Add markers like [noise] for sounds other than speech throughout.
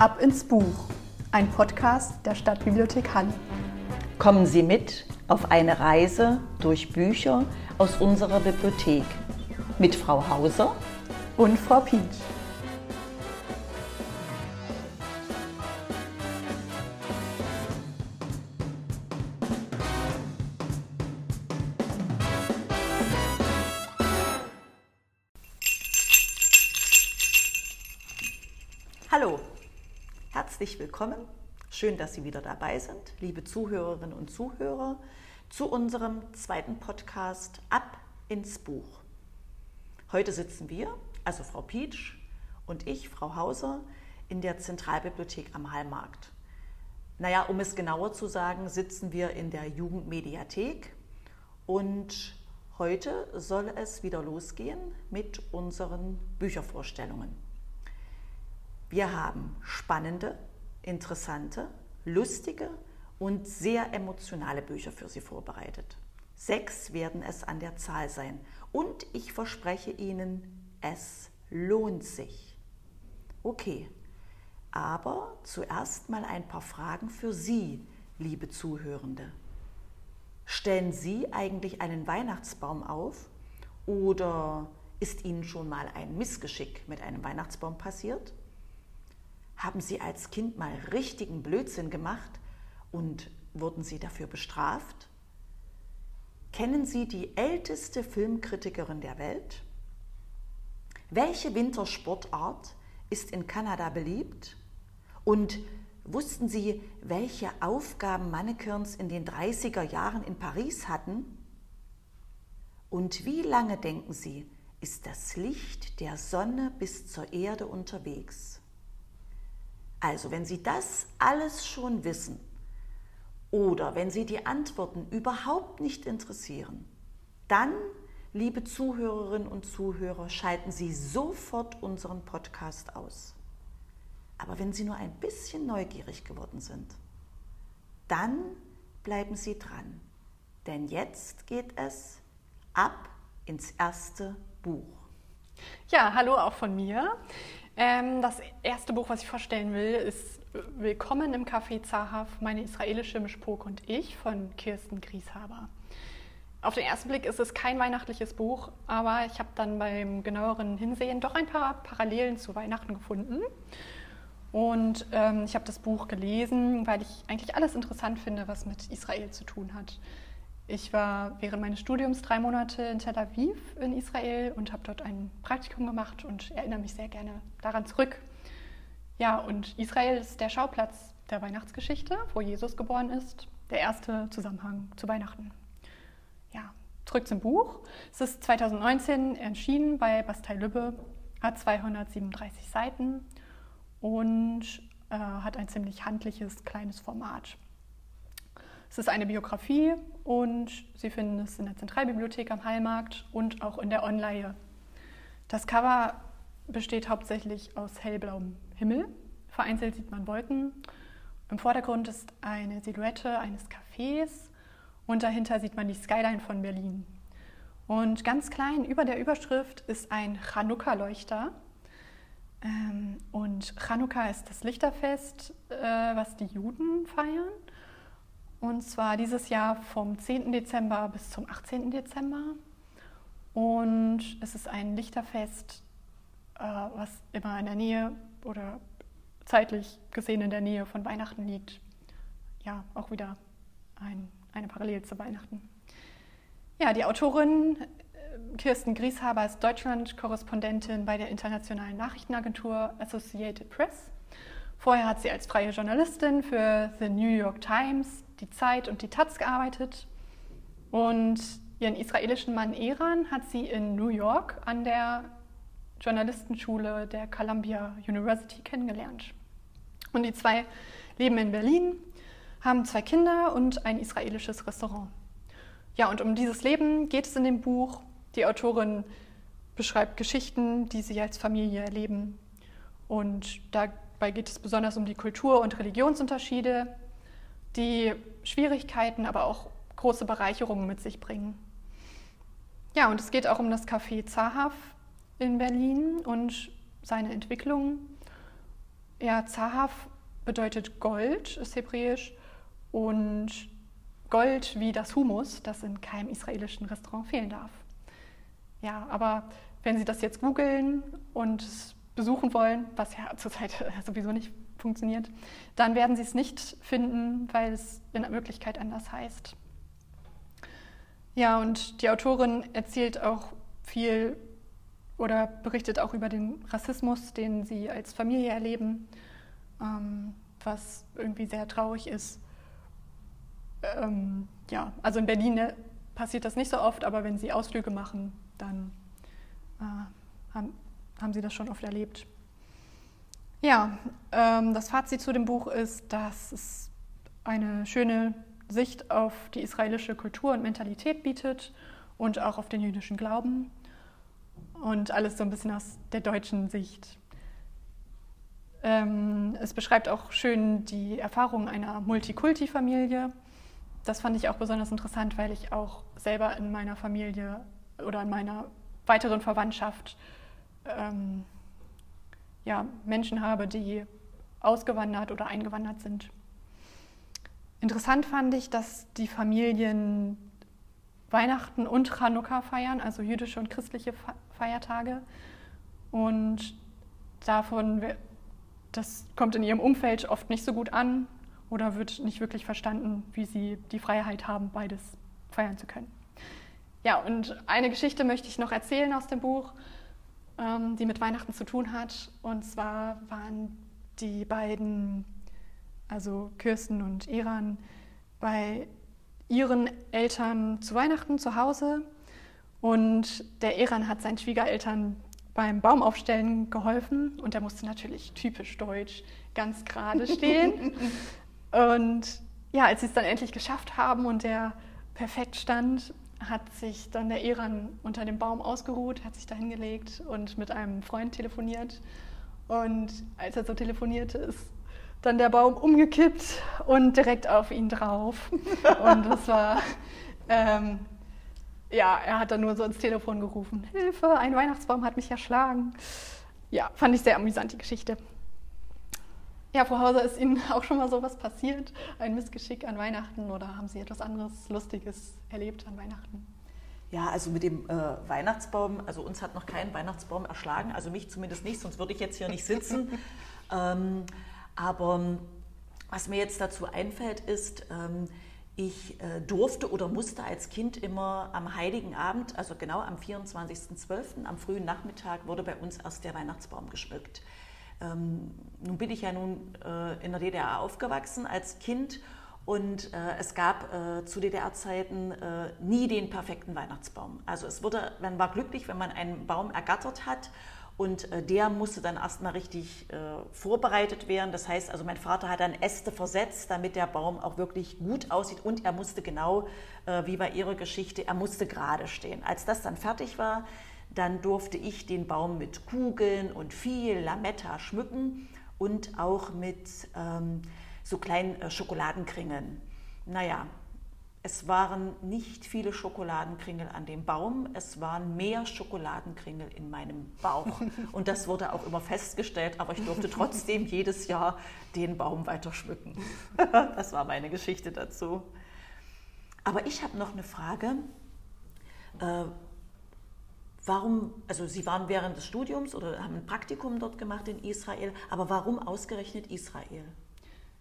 Ab ins Buch, ein Podcast der Stadtbibliothek Halle. Kommen Sie mit auf eine Reise durch Bücher aus unserer Bibliothek mit Frau Hauser und Frau Pietsch. Willkommen. Schön, dass Sie wieder dabei sind, liebe Zuhörerinnen und Zuhörer, zu unserem zweiten Podcast Ab ins Buch. Heute sitzen wir, also Frau Pietsch und ich, Frau Hauser, in der Zentralbibliothek am Hallmarkt. Naja, um es genauer zu sagen, sitzen wir in der Jugendmediathek und heute soll es wieder losgehen mit unseren Büchervorstellungen. Wir haben spannende, interessante, lustige und sehr emotionale Bücher für Sie vorbereitet. Sechs werden es an der Zahl sein und ich verspreche Ihnen, es lohnt sich. Okay, aber zuerst mal ein paar Fragen für Sie, liebe Zuhörende. Stellen Sie eigentlich einen Weihnachtsbaum auf oder ist Ihnen schon mal ein Missgeschick mit einem Weihnachtsbaum passiert? Haben Sie als Kind mal richtigen Blödsinn gemacht und wurden Sie dafür bestraft? Kennen Sie die älteste Filmkritikerin der Welt? Welche Wintersportart ist in Kanada beliebt? Und wussten Sie, welche Aufgaben Mannequins in den 30er Jahren in Paris hatten? Und wie lange, denken Sie, ist das Licht der Sonne bis zur Erde unterwegs? Also, wenn Sie das alles schon wissen oder wenn Sie die Antworten überhaupt nicht interessieren, dann, liebe Zuhörerinnen und Zuhörer, schalten Sie sofort unseren Podcast aus. Aber wenn Sie nur ein bisschen neugierig geworden sind, dann bleiben Sie dran. Denn jetzt geht es ab ins erste Buch. Ja, hallo auch von mir. Ähm, das erste Buch, was ich vorstellen will, ist Willkommen im Café Zahaf, meine israelische Mischpok und ich von Kirsten Grieshaber. Auf den ersten Blick ist es kein weihnachtliches Buch, aber ich habe dann beim genaueren Hinsehen doch ein paar Parallelen zu Weihnachten gefunden. Und ähm, ich habe das Buch gelesen, weil ich eigentlich alles interessant finde, was mit Israel zu tun hat. Ich war während meines Studiums drei Monate in Tel Aviv in Israel und habe dort ein Praktikum gemacht und erinnere mich sehr gerne daran zurück. Ja, und Israel ist der Schauplatz der Weihnachtsgeschichte, wo Jesus geboren ist, der erste Zusammenhang zu Weihnachten. Ja, zurück zum Buch. Es ist 2019 erschienen bei Bastei Lübbe, hat 237 Seiten und äh, hat ein ziemlich handliches kleines Format. Es ist eine Biografie und Sie finden es in der Zentralbibliothek am Hallmarkt und auch in der Online. Das Cover besteht hauptsächlich aus hellblauem Himmel. Vereinzelt sieht man Wolken. Im Vordergrund ist eine Silhouette eines Cafés und dahinter sieht man die Skyline von Berlin. Und ganz klein über der Überschrift ist ein Chanukka-Leuchter. Ähm, und Chanukka ist das Lichterfest, äh, was die Juden feiern. Und zwar dieses Jahr vom 10. Dezember bis zum 18. Dezember. Und es ist ein Lichterfest, äh, was immer in der Nähe oder zeitlich gesehen in der Nähe von Weihnachten liegt. Ja, auch wieder ein, eine Parallele zu Weihnachten. Ja, die Autorin äh, Kirsten Grieshaber ist Deutschland-Korrespondentin bei der internationalen Nachrichtenagentur Associated Press. Vorher hat sie als freie Journalistin für The New York Times, die Zeit und die Taz gearbeitet. Und ihren israelischen Mann Eran hat sie in New York an der Journalistenschule der Columbia University kennengelernt. Und die zwei leben in Berlin, haben zwei Kinder und ein israelisches Restaurant. Ja, und um dieses Leben geht es in dem Buch. Die Autorin beschreibt Geschichten, die sie als Familie erleben. Und dabei geht es besonders um die Kultur- und Religionsunterschiede, die Schwierigkeiten, aber auch große Bereicherungen mit sich bringen. Ja, und es geht auch um das Café Zahaf in Berlin und seine Entwicklung. Ja, Zahav bedeutet Gold, ist hebräisch. Und Gold wie das Humus, das in keinem israelischen Restaurant fehlen darf. Ja, aber wenn Sie das jetzt googeln und es besuchen wollen, was ja [laughs] zurzeit sowieso nicht funktioniert, dann werden Sie es nicht finden, weil es in Wirklichkeit anders heißt. Ja, und die Autorin erzählt auch viel oder berichtet auch über den Rassismus, den sie als Familie erleben, ähm, was irgendwie sehr traurig ist. Ähm, ja, also in Berlin ne, passiert das nicht so oft, aber wenn sie Ausflüge machen, dann äh, haben, haben sie das schon oft erlebt. Ja, ähm, das Fazit zu dem Buch ist, dass es eine schöne Sicht auf die israelische Kultur und Mentalität bietet und auch auf den jüdischen Glauben und alles so ein bisschen aus der deutschen Sicht. Ähm, es beschreibt auch schön die Erfahrung einer Multikulti-Familie. Das fand ich auch besonders interessant, weil ich auch selber in meiner Familie oder in meiner weiteren Verwandtschaft ähm, ja, Menschen habe, die ausgewandert oder eingewandert sind. Interessant fand ich, dass die Familien Weihnachten und Chanukka feiern, also jüdische und christliche Feiertage. Und davon, das kommt in ihrem Umfeld oft nicht so gut an oder wird nicht wirklich verstanden, wie sie die Freiheit haben, beides feiern zu können. Ja, und eine Geschichte möchte ich noch erzählen aus dem Buch, ähm, die mit Weihnachten zu tun hat. Und zwar waren die beiden, also Kirsten und Iran, bei ihren Eltern zu Weihnachten zu Hause und der Eran hat seinen Schwiegereltern beim Baumaufstellen geholfen und er musste natürlich typisch deutsch ganz gerade stehen. [laughs] und ja, als sie es dann endlich geschafft haben und er perfekt stand, hat sich dann der Eran unter dem Baum ausgeruht, hat sich da hingelegt und mit einem Freund telefoniert. Und als er so telefonierte, ist dann der Baum umgekippt und direkt auf ihn drauf. [laughs] Und das war, ähm, ja, er hat dann nur so ins Telefon gerufen, Hilfe, ein Weihnachtsbaum hat mich erschlagen. Ja, fand ich sehr amüsant, die Geschichte. Ja, Frau Hauser, ist Ihnen auch schon mal sowas passiert? Ein Missgeschick an Weihnachten oder haben Sie etwas anderes Lustiges erlebt an Weihnachten? Ja, also mit dem äh, Weihnachtsbaum, also uns hat noch kein Weihnachtsbaum erschlagen, also mich zumindest nicht, sonst würde ich jetzt hier nicht sitzen. [laughs] ähm, aber was mir jetzt dazu einfällt, ist, ähm, ich äh, durfte oder musste als Kind immer am Heiligen Abend, also genau am 24.12., am frühen Nachmittag, wurde bei uns erst der Weihnachtsbaum geschmückt. Ähm, nun bin ich ja nun äh, in der DDR aufgewachsen als Kind und äh, es gab äh, zu DDR-Zeiten äh, nie den perfekten Weihnachtsbaum. Also es wurde, man war glücklich, wenn man einen Baum ergattert hat und äh, der musste dann erstmal richtig äh, vorbereitet werden. Das heißt, also mein Vater hat dann Äste versetzt, damit der Baum auch wirklich gut aussieht. Und er musste genau, wie bei Ihrer Geschichte, er musste gerade stehen. Als das dann fertig war, dann durfte ich den Baum mit Kugeln und viel Lametta schmücken und auch mit ähm, so kleinen äh, Schokoladenkringeln. Naja, es waren nicht viele Schokoladenkringel an dem Baum, es waren mehr Schokoladenkringel in meinem Bauch. [laughs] Und das wurde auch immer festgestellt, aber ich durfte trotzdem jedes Jahr den Baum weiter schmücken. [laughs] Das war meine Geschichte dazu. Aber ich habe noch eine Frage. Warum, also Sie waren während des Studiums oder haben ein Praktikum dort gemacht in Israel, aber warum ausgerechnet Israel?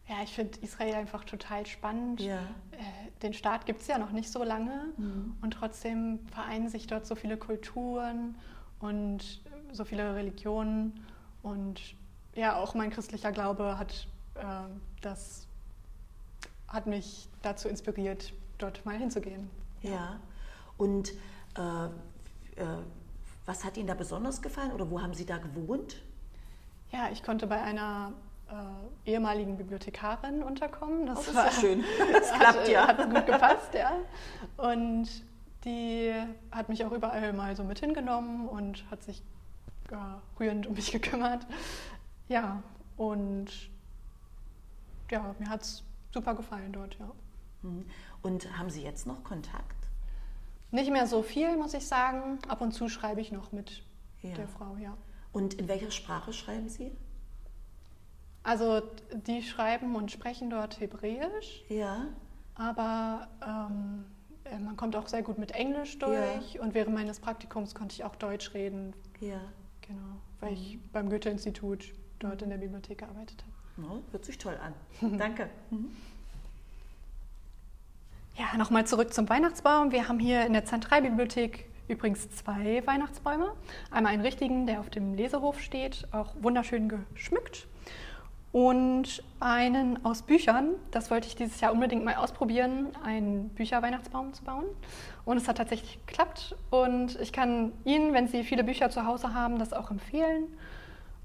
Ja, ich finde Israel einfach total spannend. Ja. Äh, den Staat gibt es ja noch nicht so lange mhm. und trotzdem vereinen sich dort so viele Kulturen und so viele Religionen. Und ja, auch mein christlicher Glaube hat äh, das hat mich dazu inspiriert, dort mal hinzugehen. Ja, ja. und äh, was hat Ihnen da besonders gefallen oder wo haben Sie da gewohnt? Ja, ich konnte bei einer äh, ehemaligen Bibliothekarin unterkommen. Das, oh, das war schön. [laughs] Das klappt ja. Hat gut gepasst, ja. Und die hat mich auch überall mal so mit hingenommen und hat sich äh, rührend um mich [laughs] gekümmert. Ja, und ja, mir hat es super gefallen dort, ja. Mhm. Und haben Sie jetzt noch Kontakt? Nicht mehr so viel, muss ich sagen. Ab und zu schreibe ich noch mit ja. der Frau, ja. Und in welcher Sprache schreiben Sie? Also die schreiben und sprechen dort Hebräisch. Ja. Aber ähm, äh, man kommt auch sehr gut mit Englisch durch. Ja. Und während meines Praktikums konnte ich auch Deutsch reden. Ja. Genau, weil mhm. ich beim Goethe-Institut dort in der Bibliothek gearbeitet habe. No, hört sich toll an. Danke. [laughs] Mhm. Ja, nochmal zurück zum Weihnachtsbaum. Wir haben hier in der Zentralbibliothek übrigens zwei Weihnachtsbäume. Einmal einen richtigen, der auf dem Lesehof steht, auch wunderschön geschmückt. Und einen aus Büchern. Das wollte ich dieses Jahr unbedingt mal ausprobieren, einen Bücherweihnachtsbaum zu bauen. Und es hat tatsächlich geklappt. Und ich kann Ihnen, wenn Sie viele Bücher zu Hause haben, das auch empfehlen.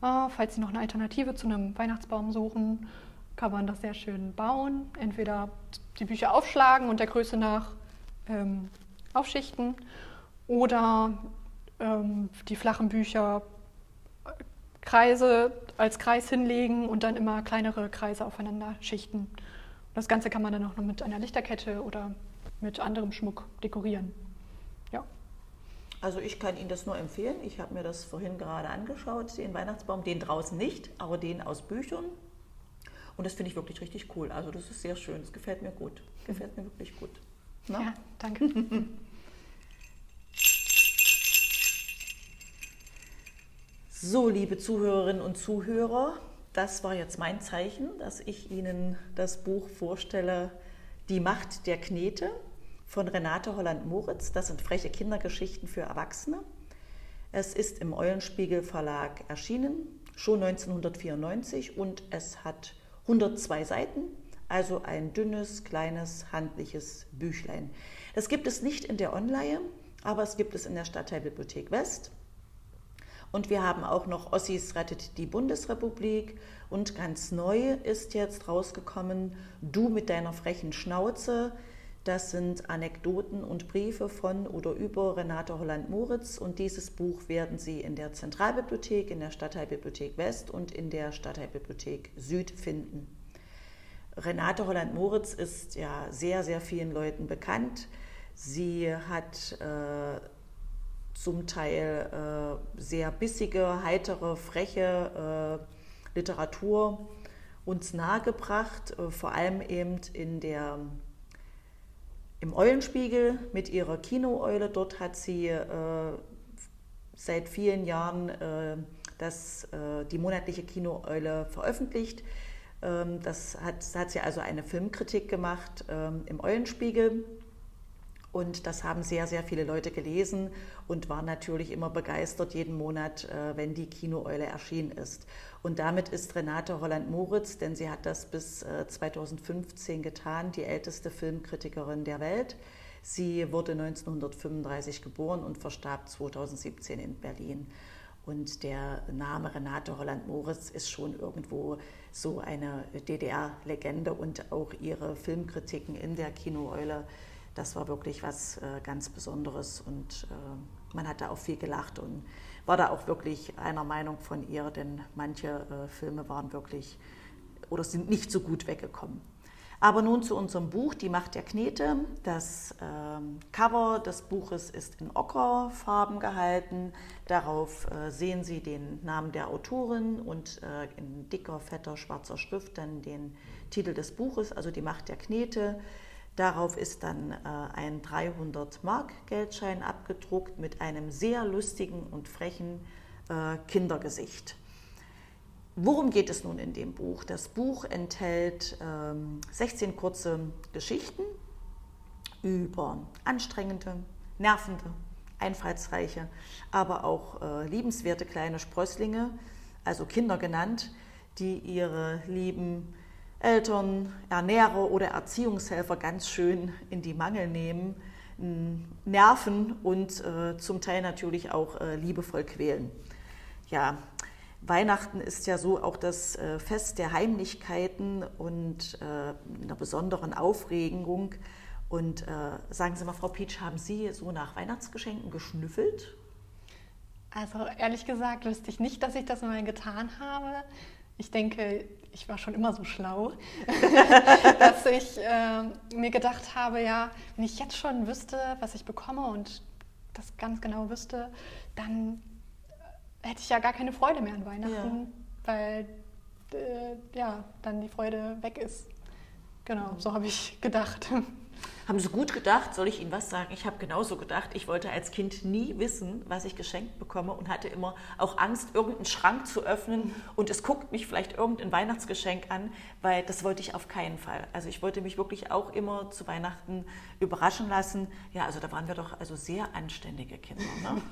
Äh, falls Sie noch eine Alternative zu einem Weihnachtsbaum suchen, kann man das sehr schön bauen. Entweder die Bücher aufschlagen und der Größe nach ähm, aufschichten oder ähm, die flachen Bücher äh, Kreise als Kreis hinlegen und dann immer kleinere Kreise aufeinander schichten. Das Ganze kann man dann auch noch mit einer Lichterkette oder mit anderem Schmuck dekorieren. Ja. Also ich kann Ihnen das nur empfehlen. Ich habe mir das vorhin gerade angeschaut, den Weihnachtsbaum, den draußen nicht, aber den aus Büchern. Und das finde ich wirklich richtig cool. Also das ist sehr schön. Das gefällt mir gut. Gefällt mir wirklich gut. Na? Ja, danke. [laughs] So, liebe Zuhörerinnen und Zuhörer, das war jetzt mein Zeichen, dass ich Ihnen das Buch vorstelle, Die Macht der Knete von Renate Holland-Moritz. Das sind freche Kindergeschichten für Erwachsene. Es ist im Eulenspiegel Verlag erschienen, schon 1994 und es hat 102 Seiten, also ein dünnes, kleines, handliches Büchlein. Das gibt es nicht in der Online, aber es gibt es in der Stadtteilbibliothek West. Und wir haben auch noch Ossis rettet die Bundesrepublik. Und ganz neu ist jetzt rausgekommen Du mit deiner frechen Schnauze. Das sind Anekdoten und Briefe von oder über Renate Holland-Moritz. Und dieses Buch werden Sie in der Zentralbibliothek, in der Stadtteilbibliothek West und in der Stadtteilbibliothek Süd finden. Renate Holland-Moritz ist ja sehr, sehr vielen Leuten bekannt. Sie hat äh, zum Teil äh, sehr bissige, heitere, freche äh, Literatur uns nahegebracht, äh, vor allem eben in der, im Eulenspiegel mit ihrer Kinooeule. Dort hat sie äh, seit vielen Jahren äh, das, äh, die monatliche Kinooeule veröffentlicht. Ähm, das hat, hat sie also eine Filmkritik gemacht ähm, im Eulenspiegel und das haben sehr, sehr viele Leute gelesen und waren natürlich immer begeistert jeden Monat, äh, wenn die Kinooeule erschienen ist. Und damit ist Renate Holland-Moritz, denn sie hat das bis 2015 äh, getan, die älteste Filmkritikerin der Welt. Sie wurde 1935 geboren und verstarb 2017 in Berlin. Und der Name Renate Holland-Moritz ist schon irgendwo so eine DDR-Legende und auch ihre Filmkritiken in der Kinooeule das war wirklich was äh, ganz Besonderes und äh, man hat da auch viel gelacht und war da auch wirklich einer Meinung von ihr, denn manche äh, Filme waren wirklich oder sind nicht so gut weggekommen. Aber nun zu unserem Buch Die Macht der Knete. Das ähm, Cover des Buches ist in Ockerfarben gehalten. Darauf äh, sehen Sie den Namen der Autorin und äh, in dicker, fetter, schwarzer Schrift dann den Titel des Buches, also Die Macht der Knete. Darauf ist dann äh, ein 300-Mark-Geldschein abgedruckt mit einem sehr lustigen und frechen äh, Kindergesicht. Worum geht es nun in dem Buch? Das Buch enthält ähm, 16 kurze Geschichten über anstrengende, nervende, einfallsreiche, aber auch äh, liebenswerte kleine Sprösslinge, also Kinder genannt, die ihre lieben Eltern, Ernährer oder Erziehungshelfer ganz schön in die Mangel nehmen, nerven und äh, zum Teil natürlich auch äh, liebevoll quälen. Ja, Weihnachten ist ja so auch das äh, Fest der Heimlichkeiten und äh, einer besonderen Aufregung. Und äh, sagen Sie mal, Frau Pietsch, haben Sie so nach Weihnachtsgeschenken geschnüffelt? Also ehrlich gesagt wüsste ich nicht, dass ich das mal getan habe. Ich denke, ich war schon immer so schlau, [laughs] dass ich äh, mir gedacht habe, ja, wenn ich jetzt schon wüsste, was ich bekomme und das ganz genau wüsste, dann hätte ich ja gar keine Freude mehr an Weihnachten, ja. weil äh, ja, dann die Freude weg ist. Genau, so habe ich gedacht. [laughs] Haben Sie gut gedacht? Soll ich Ihnen was sagen? Ich habe genauso gedacht. Ich wollte als Kind nie wissen, was ich geschenkt bekomme und hatte immer auch Angst, irgendeinen Schrank zu öffnen und es guckt mich vielleicht irgendein Weihnachtsgeschenk an, weil das wollte ich auf keinen Fall. Also ich wollte mich wirklich auch immer zu Weihnachten überraschen lassen. Ja, also da waren wir doch also sehr anständige Kinder. Ne?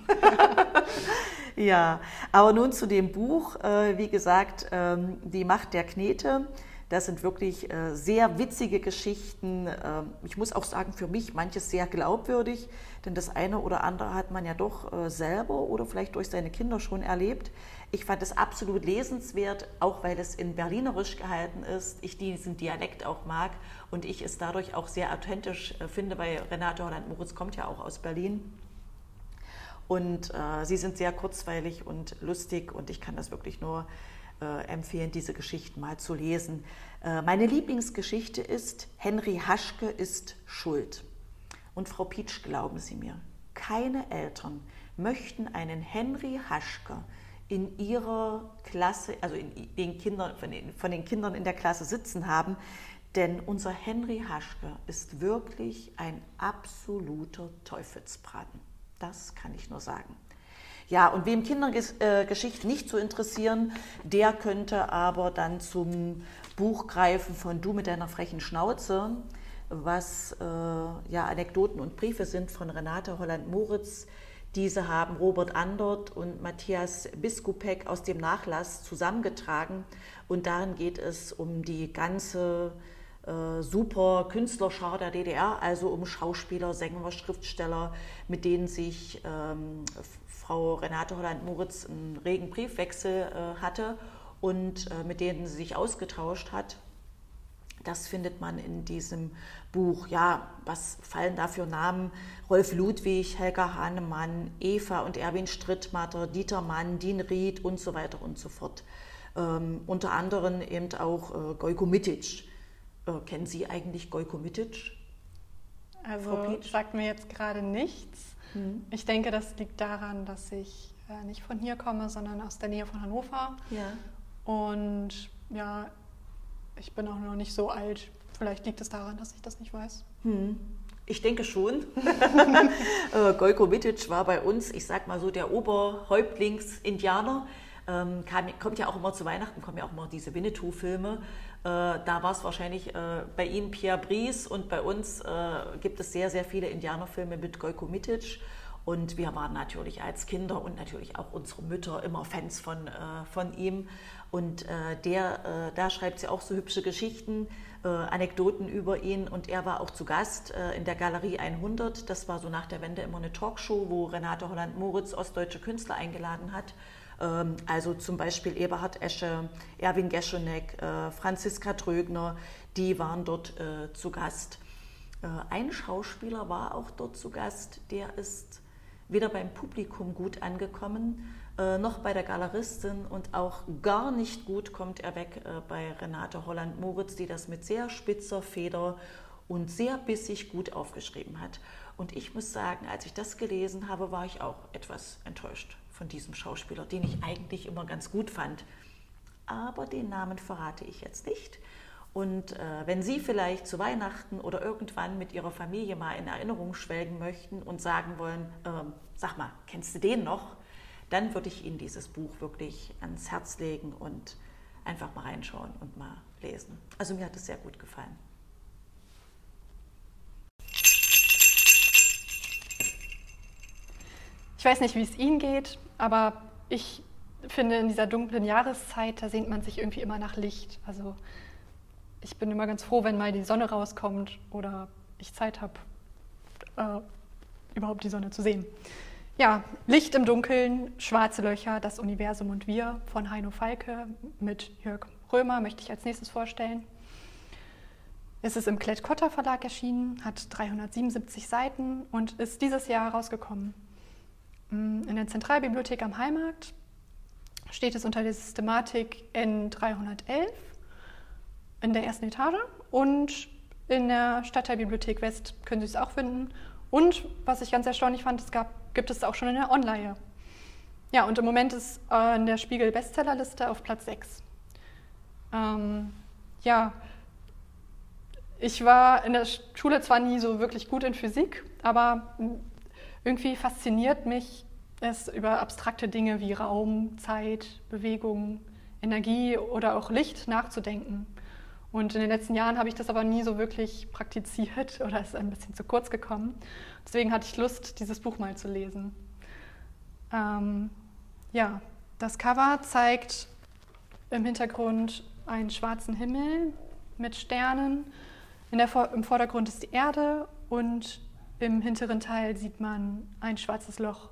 [laughs] ja, aber nun zu dem Buch. Äh, wie gesagt, ähm, die Macht der Knete. Das sind wirklich äh, sehr witzige Geschichten. Ähm, ich muss auch sagen, für mich manches sehr glaubwürdig, denn das eine oder andere hat man ja doch äh, selber oder vielleicht durch seine Kinder schon erlebt. Ich fand es absolut lesenswert, auch weil es in Berlinerisch gehalten ist. Ich diesen Dialekt auch mag und ich es dadurch auch sehr authentisch äh, finde, weil Renate Holland-Moritz kommt ja auch aus Berlin. Und äh, sie sind sehr kurzweilig und lustig und ich kann das wirklich nur äh, empfehlen, diese Geschichten mal zu lesen. Äh, meine Lieblingsgeschichte ist Henry Haschke ist schuld. Und Frau Pietsch, glauben Sie mir, keine Eltern möchten einen Henry Haschke in ihrer Klasse, also in den Kindern, von den, von den Kindern in der Klasse sitzen haben, denn unser Henry Haschke ist wirklich ein absoluter Teufelsbraten. Das kann ich nur sagen. Ja, und wem Kindergeschichte nicht so interessieren, der könnte aber dann zum Buch greifen von Du mit deiner frechen Schnauze, was äh, ja Anekdoten und Briefe sind von Renate Holland-Moritz. Diese haben Robert Andert und Matthias Biskupek aus dem Nachlass zusammengetragen. Und darin geht es um die ganze äh, super Künstlerschar der DDR, also um Schauspieler, Sänger, Schriftsteller, mit denen sich ähm, Frau Renate Holland-Moritz einen regen Briefwechsel äh, hatte und äh, mit denen sie sich ausgetauscht hat. Das findet man in diesem Buch. Ja, was fallen da für Namen? Rolf Ludwig, Helga Hahnemann, Eva und Erwin Strittmatter, Dieter Mann, Dean Ried und so weiter und so fort. Ähm, unter anderem eben auch äh, Gojko Mitic. Äh, kennen Sie eigentlich Gojko Mitic? Also sagt mir jetzt gerade nichts. Mhm. Ich denke, das liegt daran, dass ich äh, nicht von hier komme, sondern aus der Nähe von Hannover. Ja. Und ja, ich bin auch noch nicht so alt. Vielleicht liegt es daran, dass ich das nicht weiß. Mhm. Ich denke schon. [laughs] Äh, Gojko Mitic war bei uns, ich sag mal so, der Oberhäuptlings-Indianer. Ähm, kam, kommt ja auch immer zu Weihnachten, kommen ja auch immer diese Winnetou-Filme. Äh, da war es wahrscheinlich äh, bei Ihnen Pierre Brice und bei uns äh, gibt es sehr, sehr viele Indianerfilme mit Gojko Mitic. Und wir waren natürlich als Kinder und natürlich auch unsere Mütter immer Fans von, äh, von ihm. Und äh, der, äh, da schreibt sie auch so hübsche Geschichten, Anekdoten über ihn. Und er war auch zu Gast in der Galerie 100. Das war so nach der Wende immer eine Talkshow, wo Renate Holland-Moritz ostdeutsche Künstler eingeladen hat. Ähm, also zum Beispiel Eberhard Esche, Erwin Geschonek, äh, Franziska Trögner, die waren dort äh, zu Gast. Äh, ein Schauspieler war auch dort zu Gast, der ist weder beim Publikum gut angekommen, noch bei der Galeristin und auch gar nicht gut kommt er weg bei Renate Holland-Moritz, die das mit sehr spitzer Feder und sehr bissig gut aufgeschrieben hat. Und ich muss sagen, als ich das gelesen habe, war ich auch etwas enttäuscht von diesem Schauspieler, den ich eigentlich immer ganz gut fand. Aber den Namen verrate ich jetzt nicht. Und äh, wenn Sie vielleicht zu Weihnachten oder irgendwann mit Ihrer Familie mal in Erinnerung schwelgen möchten und sagen wollen, äh, sag mal, kennst du den noch? Dann würde ich Ihnen dieses Buch wirklich ans Herz legen und einfach mal reinschauen und mal lesen. Also mir hat es sehr gut gefallen. Ich weiß nicht, wie es Ihnen geht, aber ich finde, in dieser dunklen Jahreszeit, da sehnt man sich irgendwie immer nach Licht. Also ich bin immer ganz froh, wenn mal die Sonne rauskommt oder ich Zeit habe, äh, überhaupt die Sonne zu sehen. Ja, Licht im Dunkeln, schwarze Löcher, das Universum und wir von Heino Falke mit Jörg Römer möchte ich als nächstes vorstellen. Es ist im Klett-Cotta Verlag erschienen, hat 377 Seiten und ist dieses Jahr rausgekommen. Mm, in der Zentralbibliothek am Heimarkt steht es unter der Systematik N311 in der ersten Etage und in der Stadtteilbibliothek West können Sie es auch finden. Und was ich ganz erstaunlich fand, es gab, gibt es auch schon in der Online. Ja, und im Moment ist äh, in der Spiegel Bestsellerliste auf Platz 6. Ähm, ja, ich war in der Schule zwar nie so wirklich gut in Physik, aber irgendwie fasziniert mich es über abstrakte Dinge wie Raum, Zeit, Bewegung, Energie oder auch Licht nachzudenken. Und in den letzten Jahren habe ich das aber nie so wirklich praktiziert [laughs] oder ist ein bisschen zu kurz gekommen. Deswegen hatte ich Lust, dieses Buch mal zu lesen. Ähm, ja, das Cover zeigt im Hintergrund einen schwarzen Himmel mit Sternen. Der, Im Vordergrund ist die Erde und im hinteren Teil sieht man ein schwarzes Loch,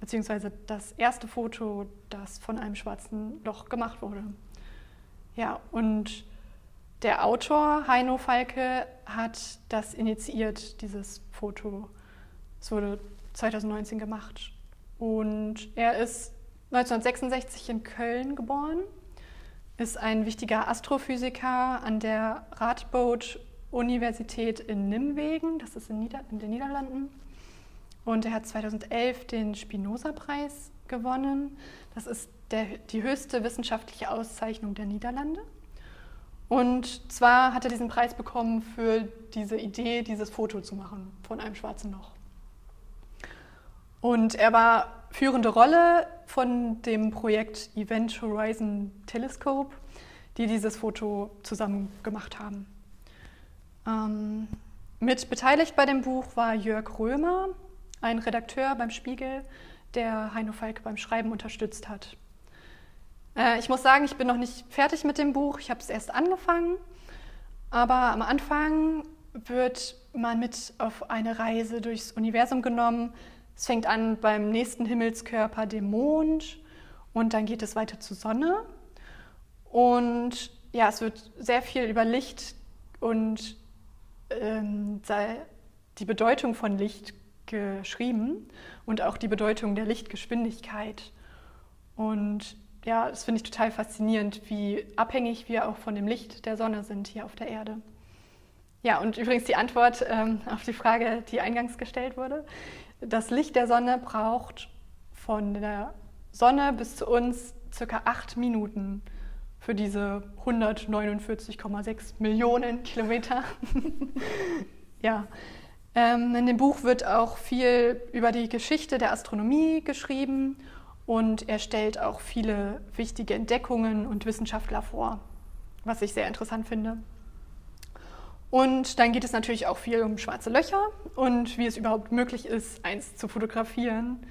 beziehungsweise das erste Foto, das von einem schwarzen Loch gemacht wurde. Ja, und der Autor Heino Falke hat das initiiert, dieses Foto. Es wurde 2019 gemacht. Und er ist 1966 in Köln geboren, ist ein wichtiger Astrophysiker an der Radboud-Universität in Nimwegen, das ist in, Nieder in den Niederlanden. Und er hat 2011 den Spinoza-Preis gewonnen. Das ist der, die höchste wissenschaftliche Auszeichnung der Niederlande. Und zwar hat er diesen Preis bekommen für diese Idee, dieses Foto zu machen von einem schwarzen Loch. Und er war führende Rolle von dem Projekt Event Horizon Telescope, die dieses Foto zusammen gemacht haben. Ähm, mit beteiligt bei dem Buch war Jörg Römer, ein Redakteur beim Spiegel, der Heino Falk beim Schreiben unterstützt hat. Äh, ich muss sagen, ich bin noch nicht fertig mit dem Buch. Ich habe es erst angefangen. Aber am Anfang wird man mit auf eine Reise durchs Universum genommen. Es fängt an beim nächsten Himmelskörper, dem Mond, und dann geht es weiter zur Sonne. Und ja, es wird sehr viel über Licht und ähm, die Bedeutung von Licht geschrieben und auch die Bedeutung der Lichtgeschwindigkeit. Und ja, das finde ich total faszinierend, wie abhängig wir auch von dem Licht der Sonne sind hier auf der Erde. Ja, und übrigens die Antwort ähm, auf die Frage, die eingangs gestellt wurde. Das Licht der Sonne braucht von der Sonne bis zu uns circa acht Minuten für diese 149,6 Millionen Kilometer. [laughs] ja. Ähm, in dem Buch wird auch viel über die Geschichte der Astronomie geschrieben und er stellt auch viele wichtige Entdeckungen und Wissenschaftler vor, was ich sehr interessant finde. Und dann geht es natürlich auch viel um schwarze Löcher und wie es überhaupt möglich ist, eins zu fotografieren.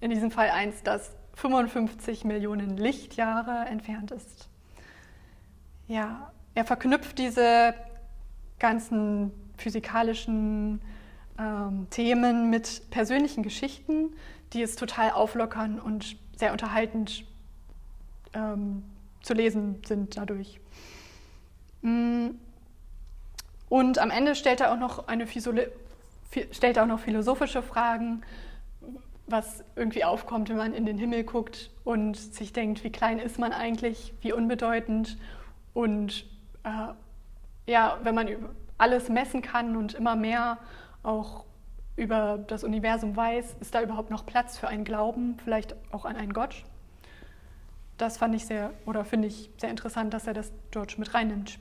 In diesem Fall eins, das 55 Millionen Lichtjahre entfernt ist. Ja, er verknüpft diese ganzen physikalischen ähm, Themen mit persönlichen Geschichten die es total auflockern und sehr unterhaltend ähm, zu lesen sind dadurch. Mm. Und am Ende stellt er auch noch, eine stellt er auch noch philosophische Fragen, was irgendwie aufkommt, wenn man in den Himmel guckt und sich denkt, wie klein ist man eigentlich, wie unbedeutend. Und äh, ja, wenn man alles messen kann und immer mehr auch über das Universum weiß, ist da überhaupt noch Platz für einen Glauben, vielleicht auch an einen Gott? Das fand ich sehr oder finde ich sehr interessant, dass er das dort mit reinnimmt.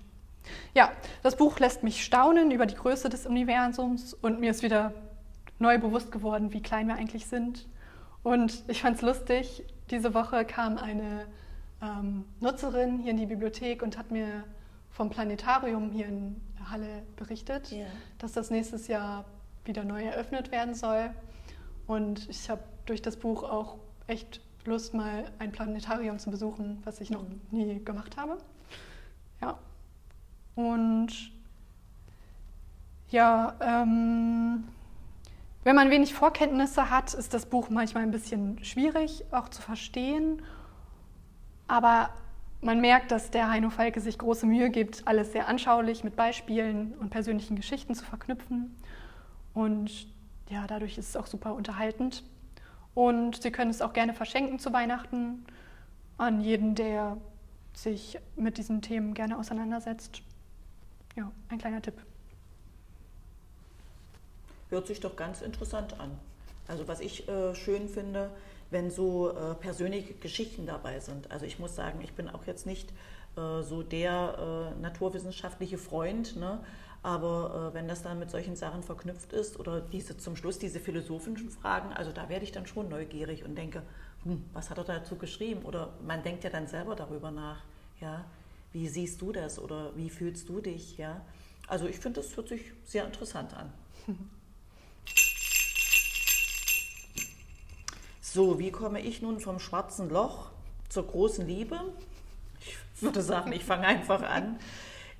Ja, das Buch lässt mich staunen über die Größe des Universums und mir ist wieder neu bewusst geworden, wie klein wir eigentlich sind. Und ich fand es lustig, diese Woche kam eine ähm, Nutzerin hier in die Bibliothek und hat mir vom Planetarium hier in Halle berichtet, yeah. dass das nächstes Jahr wieder neu eröffnet werden soll. Und ich habe durch das Buch auch echt Lust, mal ein Planetarium zu besuchen, was ich noch mhm. nie gemacht habe. Ja. Und ja, ähm, wenn man wenig Vorkenntnisse hat, ist das Buch manchmal ein bisschen schwierig auch zu verstehen. Aber man merkt, dass der Heino Falke sich große Mühe gibt, alles sehr anschaulich mit Beispielen und persönlichen Geschichten zu verknüpfen. Und ja, dadurch ist es auch super unterhaltend. Und Sie können es auch gerne verschenken zu Weihnachten an jeden, der sich mit diesen Themen gerne auseinandersetzt. Ja, ein kleiner Tipp. Hört sich doch ganz interessant an. Also was ich äh, schön finde, wenn so äh, persönliche Geschichten dabei sind. Also ich muss sagen, ich bin auch jetzt nicht äh, so der äh, naturwissenschaftliche Freund, ne? aber äh, wenn das dann mit solchen Sachen verknüpft ist oder diese zum Schluss diese philosophischen Fragen, also da werde ich dann schon neugierig und denke, hm, was hat er dazu geschrieben? Oder man denkt ja dann selber darüber nach, ja, wie siehst du das oder wie fühlst du dich, ja? Also ich finde, das hört sich sehr interessant an. [laughs] So, wie komme ich nun vom schwarzen Loch zur großen Liebe? Ich würde sagen, ich fange einfach an.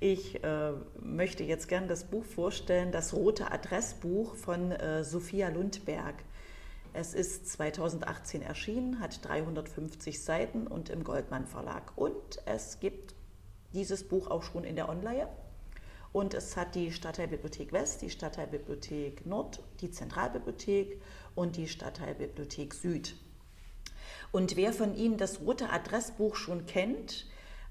Ich äh, möchte jetzt gern das Buch vorstellen, das Rote Adressbuch von äh, Sophia Lundberg. Es ist 2018 erschienen, hat 350 Seiten und im Goldmann Verlag. Und es gibt dieses Buch auch schon in der Online. Und es hat die Stadtteilbibliothek West, die Stadtteilbibliothek Nord, die Zentralbibliothek und die Stadtteilbibliothek Süd. Und wer von Ihnen das rote Adressbuch schon kennt,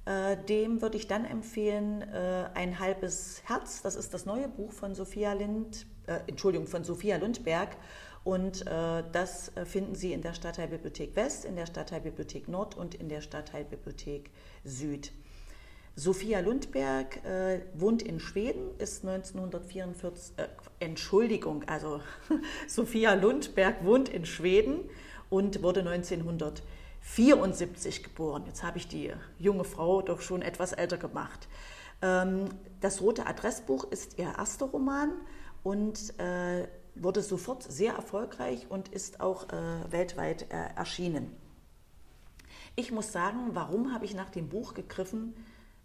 äh, dem würde ich dann empfehlen, äh, ein halbes Herz. Das ist das neue Buch von Sophia Lind, äh, Entschuldigung, von Sophia Lundberg. Und äh, das finden Sie in der Stadtteilbibliothek West, in der Stadtteilbibliothek Nord und in der Stadtteilbibliothek Süd. Sophia Lundberg äh, wohnt in Schweden, ist 1944, äh, Entschuldigung, also [laughs] Sophia Lundberg wohnt in Schweden und wurde 1974 geboren. Jetzt habe ich die junge Frau doch schon etwas älter gemacht. Ähm, das Rote Adressbuch ist ihr erster Roman und äh, wurde sofort sehr erfolgreich und ist auch äh, weltweit äh, erschienen. Ich muss sagen, warum habe ich nach dem Buch gegriffen?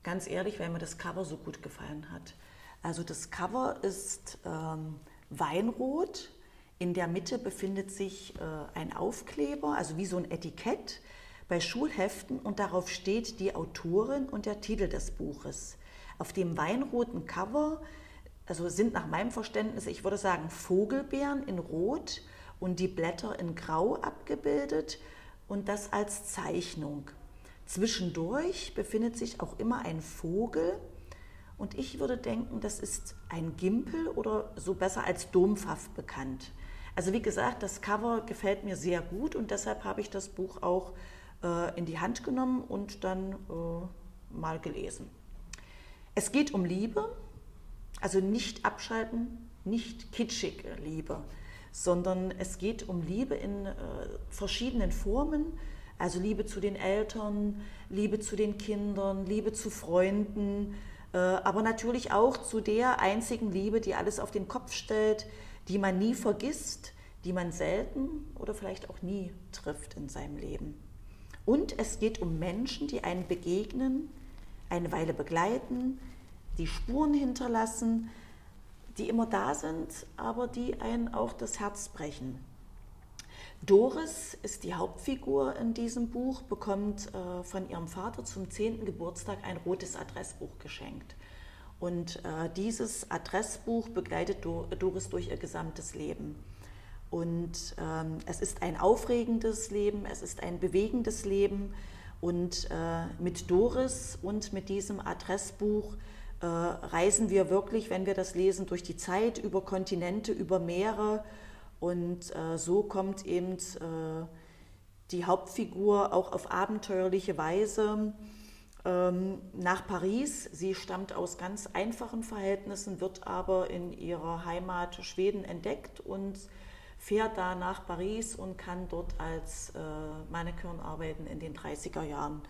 Ganz ehrlich, weil mir das Cover so gut gefallen hat. Also das Cover ist ähm, Weinrot. In der Mitte befindet sich äh, ein Aufkleber, also wie so ein Etikett bei Schulheften und darauf steht die Autorin und der Titel des Buches. Auf dem weinroten Cover, also sind nach meinem Verständnis, ich würde sagen, Vogelbeeren in Rot und die Blätter in Grau abgebildet und das als Zeichnung. Zwischendurch befindet sich auch immer ein Vogel. Und ich würde denken, das ist ein Gimpel oder so besser als Dompfaff bekannt. Also wie gesagt, das Cover gefällt mir sehr gut und deshalb habe ich das Buch auch äh, in die Hand genommen und dann äh, mal gelesen. Es geht um Liebe, also nicht abschalten, nicht kitschige Liebe, sondern es geht um Liebe in äh, verschiedenen Formen also Liebe zu den Eltern, Liebe zu den Kindern, Liebe zu Freunden, äh, aber natürlich auch zu der einzigen Liebe, die alles auf den Kopf stellt, die man nie vergisst, die man selten oder vielleicht auch nie trifft in seinem Leben. Und es geht um Menschen, die einen begegnen, eine Weile begleiten, die Spuren hinterlassen, die immer da sind, aber die einen auch das Herz brechen. Doris ist die Hauptfigur in diesem Buch, bekommt äh, von ihrem Vater zum 10. Geburtstag ein rotes Adressbuch geschenkt. Und äh, dieses Adressbuch begleitet Do Doris durch ihr gesamtes Leben. Und ähm, es ist ein aufregendes Leben, es ist ein bewegendes Leben. Und äh, mit Doris und mit diesem Adressbuch äh, reisen wir wirklich, wenn wir das lesen, durch die Zeit, über Kontinente, über Meere und äh, so kommt eben äh, die Hauptfigur auch auf abenteuerliche Weise ähm, nach Paris. Sie stammt aus ganz einfachen Verhältnissen, wird aber in ihrer Heimat Schweden entdeckt und fährt da nach Paris und kann dort als äh, Mannequin arbeiten in den 30er Jahren.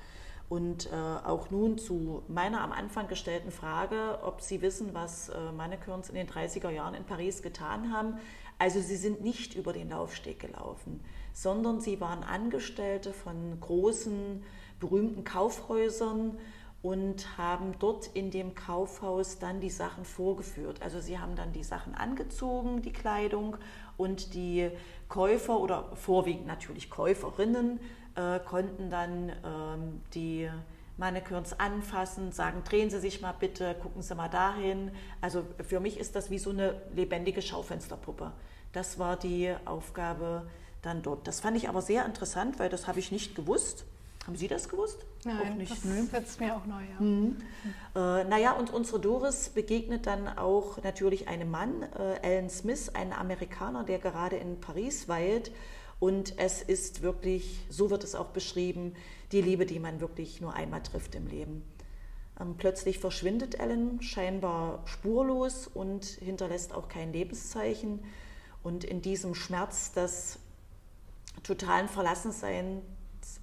Und äh, auch nun zu meiner am Anfang gestellten Frage, ob Sie wissen, was äh, Mannequins in den 30er Jahren in Paris getan haben. Also sie sind nicht über den Laufsteg gelaufen, sondern sie waren Angestellte von großen, berühmten Kaufhäusern und haben dort in dem Kaufhaus dann die Sachen vorgeführt. Also sie haben dann die Sachen angezogen, die Kleidung, und die Käufer oder vorwiegend natürlich Käuferinnen äh, konnten dann ähm, die Mannequins anfassen, sagen, drehen Sie sich mal bitte, gucken Sie mal dahin. Also für mich ist das wie so eine lebendige Schaufensterpuppe. Das war die Aufgabe dann dort. Das fand ich aber sehr interessant, weil das habe ich nicht gewusst. Haben Sie das gewusst? Nein, nicht. das ist jetzt mir auch neu. Ja. Mhm. Äh, naja, und unsere Doris begegnet dann auch natürlich einem Mann, äh, Alan Smith, ein Amerikaner, der gerade in Paris weilt Und es ist wirklich, so wird es auch beschrieben, die Liebe, die man wirklich nur einmal trifft im Leben. Ähm, plötzlich verschwindet Ellen scheinbar spurlos und hinterlässt auch kein Lebenszeichen. Und in diesem Schmerz des totalen Verlassenseins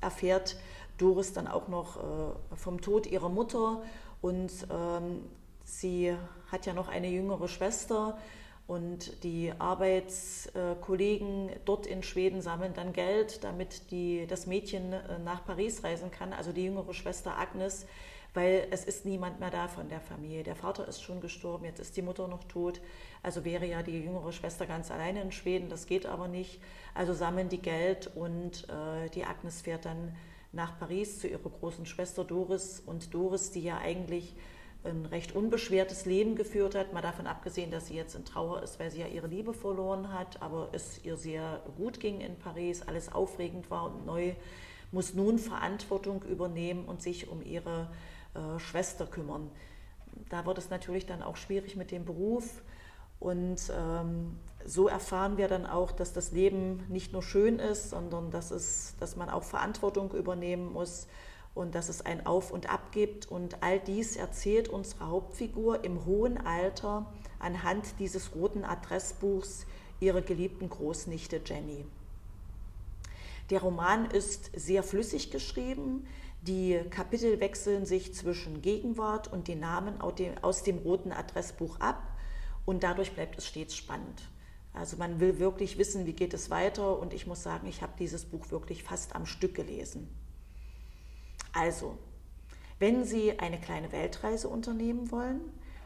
erfährt Doris dann auch noch äh, vom Tod ihrer Mutter und ähm, sie hat ja noch eine jüngere Schwester und die Arbeitskollegen dort in Schweden sammeln dann Geld, damit die, das Mädchen äh, nach Paris reisen kann, also die jüngere Schwester Agnes, weil es ist niemand mehr da von der Familie. Der Vater ist schon gestorben, jetzt ist die Mutter noch tot. Also wäre ja die jüngere Schwester ganz alleine in Schweden, das geht aber nicht. Also sammeln die Geld und äh, die Agnes fährt dann nach Paris zu ihrer großen Schwester Doris. Und Doris, die ja eigentlich ein recht unbeschwertes Leben geführt hat, mal davon abgesehen, dass sie jetzt in Trauer ist, weil sie ja ihre Liebe verloren hat, aber es ihr sehr gut ging in Paris, alles aufregend war und neu, muss nun Verantwortung übernehmen und sich um ihre äh, Schwester kümmern. Da wird es natürlich dann auch schwierig mit dem Beruf. Und ähm, so erfahren wir dann auch, dass das Leben nicht nur schön ist, sondern dass, es, dass man auch Verantwortung übernehmen muss und dass es ein Auf und Ab gibt. Und all dies erzählt unsere Hauptfigur im hohen Alter anhand dieses roten Adressbuchs ihrer geliebten Großnichte Jenny. Der Roman ist sehr flüssig geschrieben. Die Kapitel wechseln sich zwischen Gegenwart und den Namen aus dem roten Adressbuch ab und dadurch bleibt es stets spannend. Also man will wirklich wissen, wie geht es weiter und ich muss sagen, ich habe dieses Buch wirklich fast am Stück gelesen. Also, wenn Sie eine kleine Weltreise unternehmen wollen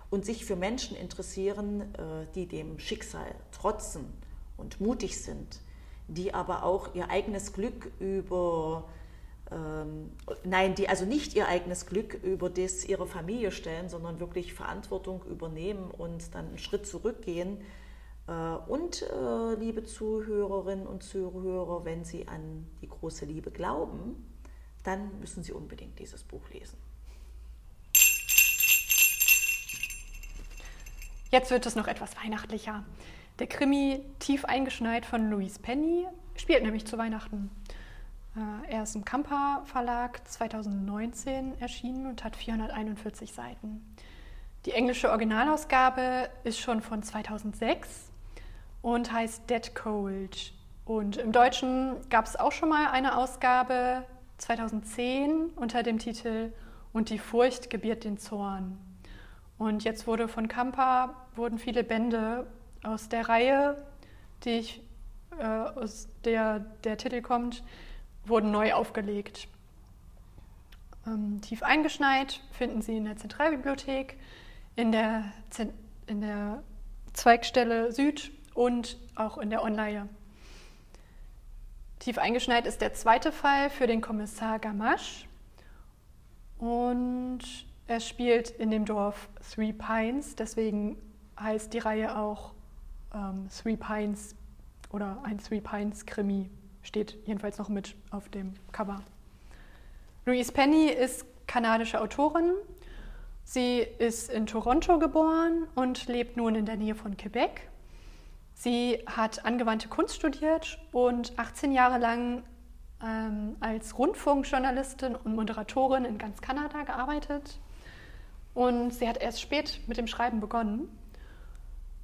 und sich für Menschen interessieren, äh, die dem Schicksal trotzen und mutig sind, die aber auch ihr eigenes Glück über ähm, nein, die also nicht ihr eigenes Glück über das ihrer Familie stellen, sondern wirklich Verantwortung übernehmen und dann einen Schritt zurückgehen. Äh, und äh, liebe Zuhörerinnen und Zuhörer, wenn Sie an die große Liebe glauben, dann müssen Sie unbedingt dieses Buch lesen. Jetzt wird es noch etwas weihnachtlicher. Der Krimi Tief eingeschneit von Louise Penny spielt nämlich zu Weihnachten. Äh, er ist im Kampa Verlag 2019 erschienen und hat 441 Seiten. Die englische Originalausgabe ist schon von 2006 und heißt Dead Cold. Und im Deutschen gab es auch schon mal eine Ausgabe 2010 unter dem Titel Und die Furcht gebiert den Zorn. Und jetzt wurde von Kampa wurden viele Bände aus der Reihe, die ich, äh, aus der der Titel kommt, wurden neu aufgelegt. Ähm, tief eingeschneit finden Sie in der Zentralbibliothek, in der, Zen in der Zweigstelle Süd und auch in der Online. Tief eingeschneit ist der zweite Fall für den Kommissar Gamache und er spielt in dem Dorf Three Pines, deswegen heißt die Reihe auch ähm, Three Pines oder ein Three Pines Krimi. Steht jedenfalls noch mit auf dem Cover. Louise Penny ist kanadische Autorin. Sie ist in Toronto geboren und lebt nun in der Nähe von Quebec. Sie hat angewandte Kunst studiert und 18 Jahre lang ähm, als Rundfunkjournalistin und Moderatorin in ganz Kanada gearbeitet. Und sie hat erst spät mit dem Schreiben begonnen.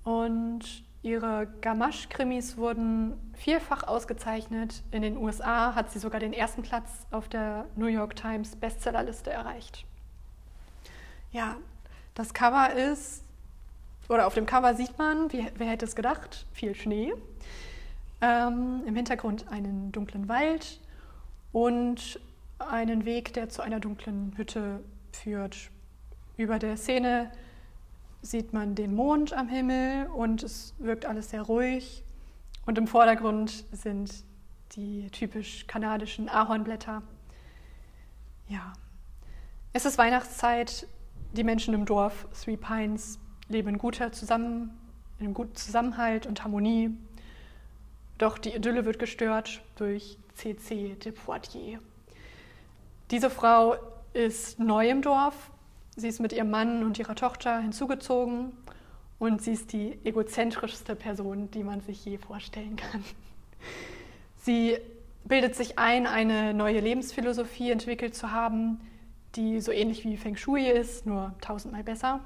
Und Ihre Gamache-Krimis wurden vielfach ausgezeichnet. In den USA hat sie sogar den ersten Platz auf der New York Times Bestsellerliste erreicht. Ja, das Cover ist, oder auf dem Cover sieht man, wie, wer hätte es gedacht, viel Schnee. Ähm, Im Hintergrund einen dunklen Wald und einen Weg, der zu einer dunklen Hütte führt. Über der Szene sieht man den Mond am Himmel und es wirkt alles sehr ruhig. Und im Vordergrund sind die typisch kanadischen Ahornblätter. Ja, es ist Weihnachtszeit. Die Menschen im Dorf Three Pines leben in guter Zusammen, in guten Zusammenhalt und Harmonie. Doch die Idylle wird gestört durch C.C. de Poitiers. Diese Frau ist neu im Dorf, Sie ist mit ihrem Mann und ihrer Tochter hinzugezogen und sie ist die egozentrischste Person, die man sich je vorstellen kann. Sie bildet sich ein, eine neue Lebensphilosophie entwickelt zu haben, die so ähnlich wie Feng Shui ist, nur tausendmal besser.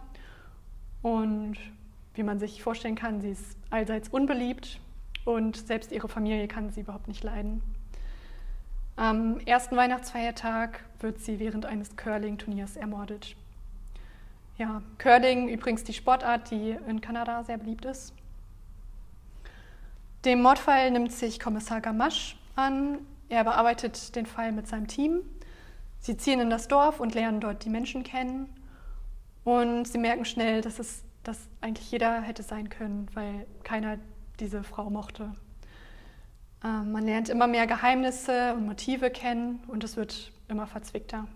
Und wie man sich vorstellen kann, sie ist allseits unbeliebt und selbst ihre Familie kann sie überhaupt nicht leiden. Am ersten Weihnachtsfeiertag wird sie während eines Curling-Turniers ermordet. Ja, Curling übrigens die Sportart, die in Kanada sehr beliebt ist. Dem Mordfall nimmt sich Kommissar Gamache an. Er bearbeitet den Fall mit seinem Team. Sie ziehen in das Dorf und lernen dort die Menschen kennen. Und sie merken schnell, dass es dass eigentlich jeder hätte sein können, weil keiner diese Frau mochte. Ähm, man lernt immer mehr Geheimnisse und Motive kennen und es wird immer verzwickter.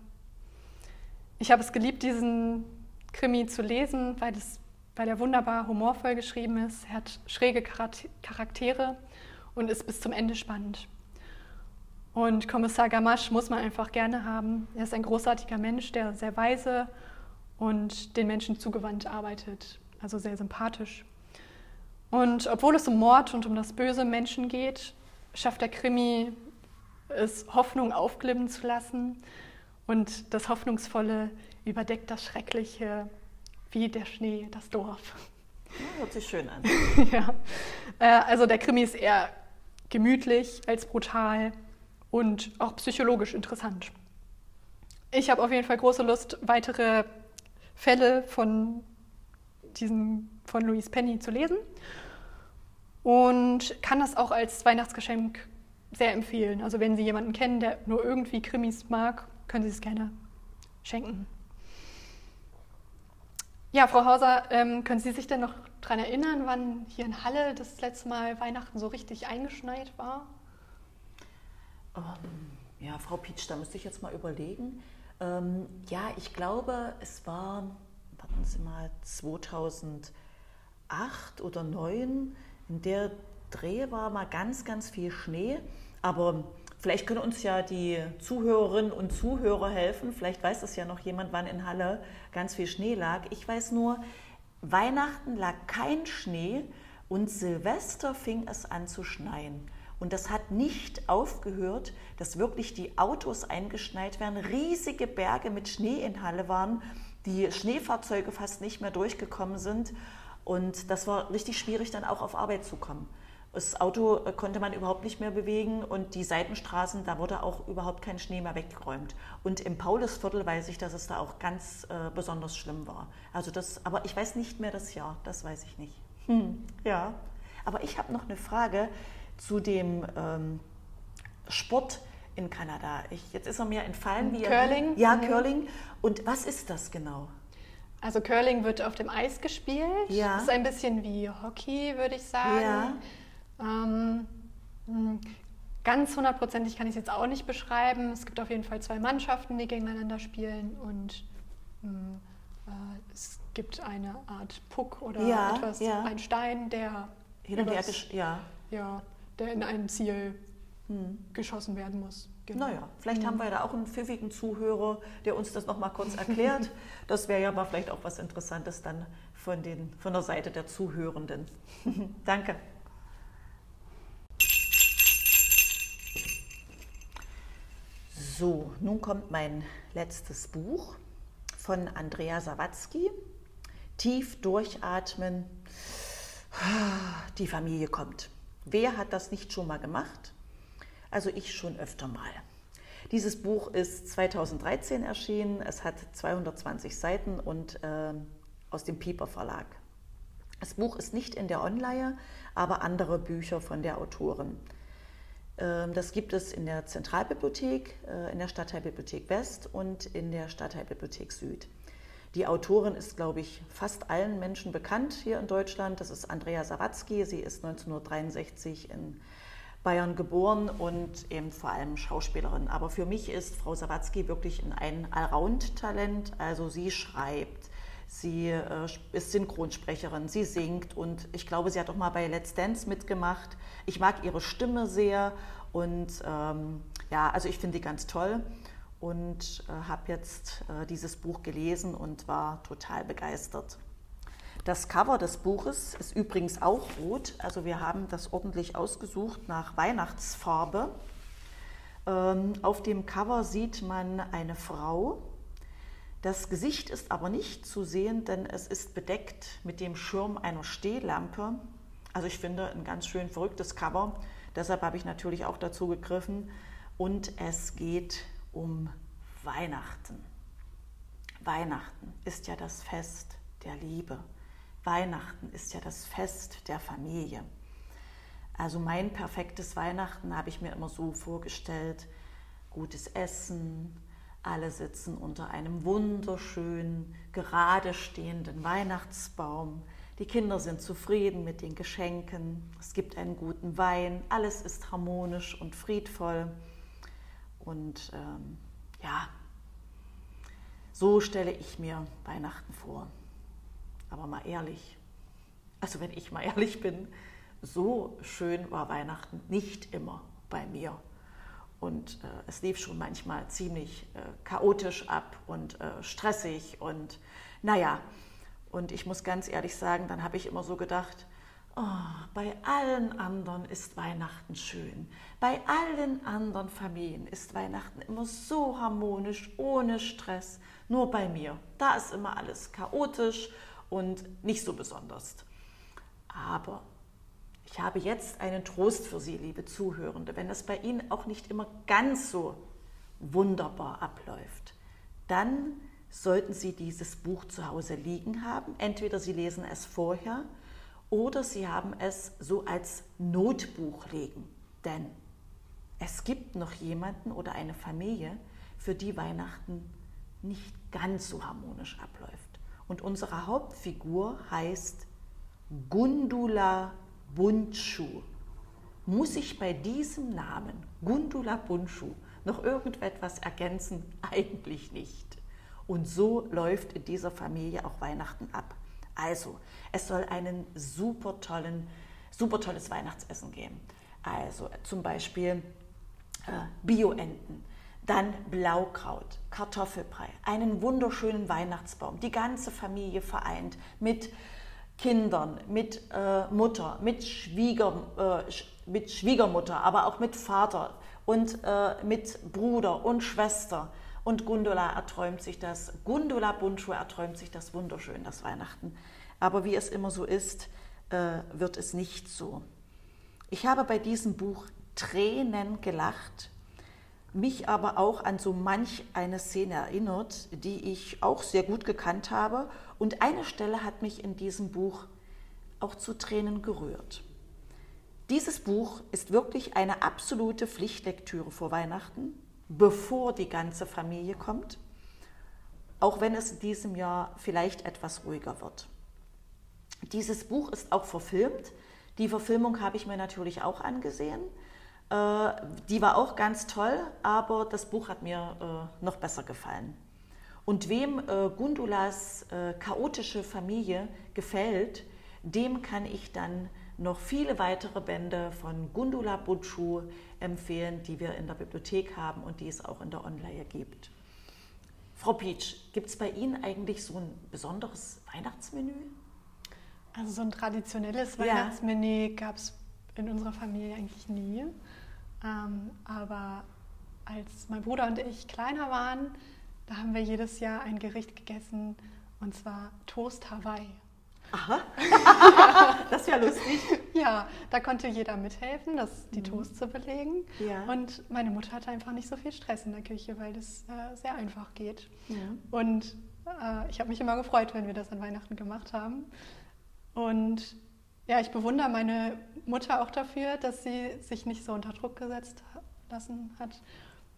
Ich habe es geliebt, diesen Krimi zu lesen, weil, das, weil er wunderbar humorvoll geschrieben ist. Er hat schräge Charaktere und ist bis zum Ende spannend. Und Kommissar Gamache muss man einfach gerne haben. Er ist ein großartiger Mensch, der sehr weise und den Menschen zugewandt arbeitet, also sehr sympathisch. Und obwohl es um Mord und um das böse Menschen geht, schafft der Krimi es, Hoffnung aufglimmen zu lassen. Und das Hoffnungsvolle überdeckt das Schreckliche wie der Schnee das Dorf. Hört sich schön an. [laughs] ja. Äh, also der Krimi ist eher gemütlich als brutal und auch psychologisch interessant. Ich habe auf jeden Fall große Lust, weitere Fälle von, diesen, von Louise Penny zu lesen und kann das auch als Weihnachtsgeschenk sehr empfehlen. Also wenn Sie jemanden kennen, der nur irgendwie Krimis mag, können Sie es gerne schenken. Ja, Frau Hauser, ähm, können Sie sich denn noch daran erinnern, wann hier in Halle das letzte Mal Weihnachten so richtig eingeschneit war? Ähm, ja, Frau Pietsch, da müsste ich jetzt mal überlegen. Ähm, ja, ich glaube, es war, warten Sie mal, 2008 oder 2009. In der Dreh war mal ganz, ganz viel Schnee. Aber vielleicht können uns ja die Zuhörerinnen und Zuhörer helfen. Vielleicht weiß es ja noch jemand, wann in Halle ganz viel Schnee lag. Ich weiß nur, Weihnachten lag kein Schnee und Silvester fing es an zu schneien. Und das hat nicht aufgehört, dass wirklich die Autos eingeschneit werden, riesige Berge mit Schnee in Halle waren, die Schneefahrzeuge fast nicht mehr durchgekommen sind. Und das war richtig schwierig, dann auch auf Arbeit zu kommen. Das Auto äh, konnte man überhaupt nicht mehr bewegen und die Seitenstraßen, da wurde auch überhaupt kein Schnee mehr weggeräumt. Und im Paulusviertel weiß ich, dass es da auch ganz äh, besonders schlimm war. Also das, aber ich weiß nicht mehr das Jahr, das weiß ich nicht. Hm, ja, aber ich habe noch eine Frage zu dem ähm, Sport in Kanada. Ich, jetzt ist er mir entfallen. Wie Curling? Er, ja, mhm. Curling. Und was ist das genau? Also Curling wird auf dem Eis gespielt. Ja. Das ist ein bisschen wie Hockey, würde ich sagen. Ja. Ähm, hm, ganz hundertprozentig kann ich es jetzt auch nicht beschreiben. Es gibt auf jeden Fall zwei Mannschaften, die gegeneinander spielen und mh, hm, äh, es gibt eine Art Puck oder ja, etwas, ja. ein Stein, der hin und her, ja. ja, der in ein Ziel hm. geschossen werden muss. Genau. Naja, vielleicht hm. haben wir da auch einen pfiffigen Zuhörer, der uns das nochmal kurz erklärt. [laughs] das wäre ja mal vielleicht auch was Interessantes dann von, den, von der Seite der Zuhörenden. [laughs] Danke. So, nun kommt mein letztes Buch von Andrea Sawatzki. Tief durchatmen. Die Familie kommt. Wer hat das nicht schon mal gemacht? Also ich schon öfter mal. Dieses Buch ist 2013 erschienen. Es hat 220 Seiten und äh, aus dem Pieper Verlag. Das Buch ist nicht in der Online, aber andere Bücher von der Autorin. Ähm, das gibt es in der Zentralbibliothek, äh, in der Stadtteilbibliothek West und in der Stadtteilbibliothek Süd. Die Autorin ist, glaube ich, fast allen Menschen bekannt hier in Deutschland. Das ist Andrea Sawatzki. Sie ist 1963 in Bayern geboren und eben vor allem Schauspielerin. Aber für mich ist Frau Sawatzki wirklich ein Allround-Talent. Also sie schreibt, sie äh, ist Synchronsprecherin, sie singt und ich glaube, sie hat auch mal bei Let's Dance mitgemacht. Ich mag ihre Stimme sehr und ähm, ja, also ich finde die ganz toll und äh, habe jetzt äh, dieses Buch gelesen und war total begeistert. Das Cover des Buches ist übrigens auch rot. Also wir haben das ordentlich ausgesucht nach Weihnachtsfarbe. Ähm, auf dem Cover sieht man eine Frau. Das Gesicht ist aber nicht zu sehen, denn es ist bedeckt mit dem Schirm einer Stehlampe. Also ich finde ein ganz schön verrücktes Cover. Deshalb habe ich natürlich auch dazu gegriffen. Und es geht um Weihnachten. Weihnachten ist ja das Fest der Liebe. Weihnachten ist ja das Fest der Familie. Also mein perfektes Weihnachten habe ich mir immer so vorgestellt. Gutes Essen, alle sitzen unter einem wunderschönen, gerade stehenden Weihnachtsbaum. Die Kinder sind zufrieden mit den Geschenken. Es gibt einen guten Wein. Alles ist harmonisch und friedvoll. Und ähm, ja, so stelle ich mir Weihnachten vor. Aber mal ehrlich, also wenn ich mal ehrlich bin, so schön war Weihnachten nicht immer bei mir. Und äh, es lief schon manchmal ziemlich äh, chaotisch ab und äh, stressig und naja. Und ich muss ganz ehrlich sagen, dann habe ich immer so gedacht, oh, bei allen anderen ist Weihnachten schön. Bei allen anderen Familien ist Weihnachten immer so harmonisch, ohne Stress. Nur bei mir, da ist immer alles chaotisch und nicht so besonders. Aber ich habe jetzt einen Trost für Sie, liebe Zuhörende. Wenn es bei Ihnen auch nicht immer ganz so wunderbar abläuft, dann sollten Sie dieses Buch zu Hause liegen haben. Entweder Sie lesen es vorher oder Sie haben es so als Notbuch liegen. Denn es gibt noch jemanden oder eine Familie, für die Weihnachten nicht ganz so harmonisch abläuft. Und unsere Hauptfigur heißt Gundula Bundschuh. Muss ich bei diesem Namen, Gundula Bundschuh, noch irgendetwas ergänzen? [laughs] Eigentlich nicht. Und so läuft in dieser Familie auch Weihnachten ab. Also, es soll einen super tollen, super tolles Weihnachtsessen geben. Also zum Beispiel Bioenten, dann Blaukraut, Kartoffelbrei, einen wunderschönen Weihnachtsbaum, die ganze Familie vereint mit Kindern, mit äh, Mutter, mit, Schwieger, äh, mit Schwiegermutter, aber auch mit Vater und äh, mit Bruder und Schwester. Und Gundula erträumt sich das, Gundula Bundschuh erträumt sich das wunderschön, das Weihnachten. Aber wie es immer so ist, äh, wird es nicht so. Ich habe bei diesem Buch Tränen gelacht, mich aber auch an so manch eine Szene erinnert, die ich auch sehr gut gekannt habe. Und eine Stelle hat mich in diesem Buch auch zu Tränen gerührt. Dieses Buch ist wirklich eine absolute Pflichtlektüre vor Weihnachten, bevor die ganze Familie kommt, auch wenn es in diesem Jahr vielleicht etwas ruhiger wird. Dieses Buch ist auch verfilmt. Die Verfilmung habe ich mir natürlich auch angesehen. Äh, die war auch ganz toll, aber das Buch hat mir äh, noch besser gefallen. Und wem äh, Gundulas chaotische Familie gefällt, dem kann ich dann noch viele weitere Bände von Gundula Butschu empfehlen, die wir in der Bibliothek haben und die es auch in der Online gibt. Frau Pietsch, gibt es bei Ihnen eigentlich so ein besonderes Weihnachtsmenü? Also so ein traditionelles Weihnachtsmenü ja. gab es in unserer Familie eigentlich nie. Ähm, aber als mein Bruder und ich kleiner waren, da haben wir jedes Jahr ein Gericht gegessen und zwar Toast Hawaii. Aha, [laughs] das ist ja lustig. Ja, da konnte jeder mithelfen, das, die mhm. Toast zu belegen. Ja. Und meine Mutter hatte einfach nicht so viel Stress in der Küche, weil das äh, sehr einfach geht. Ja. Und äh, ich habe mich immer gefreut, wenn wir das an Weihnachten gemacht haben. Und ja, ich bewundere meine Mutter auch dafür, dass sie sich nicht so unter Druck gesetzt lassen hat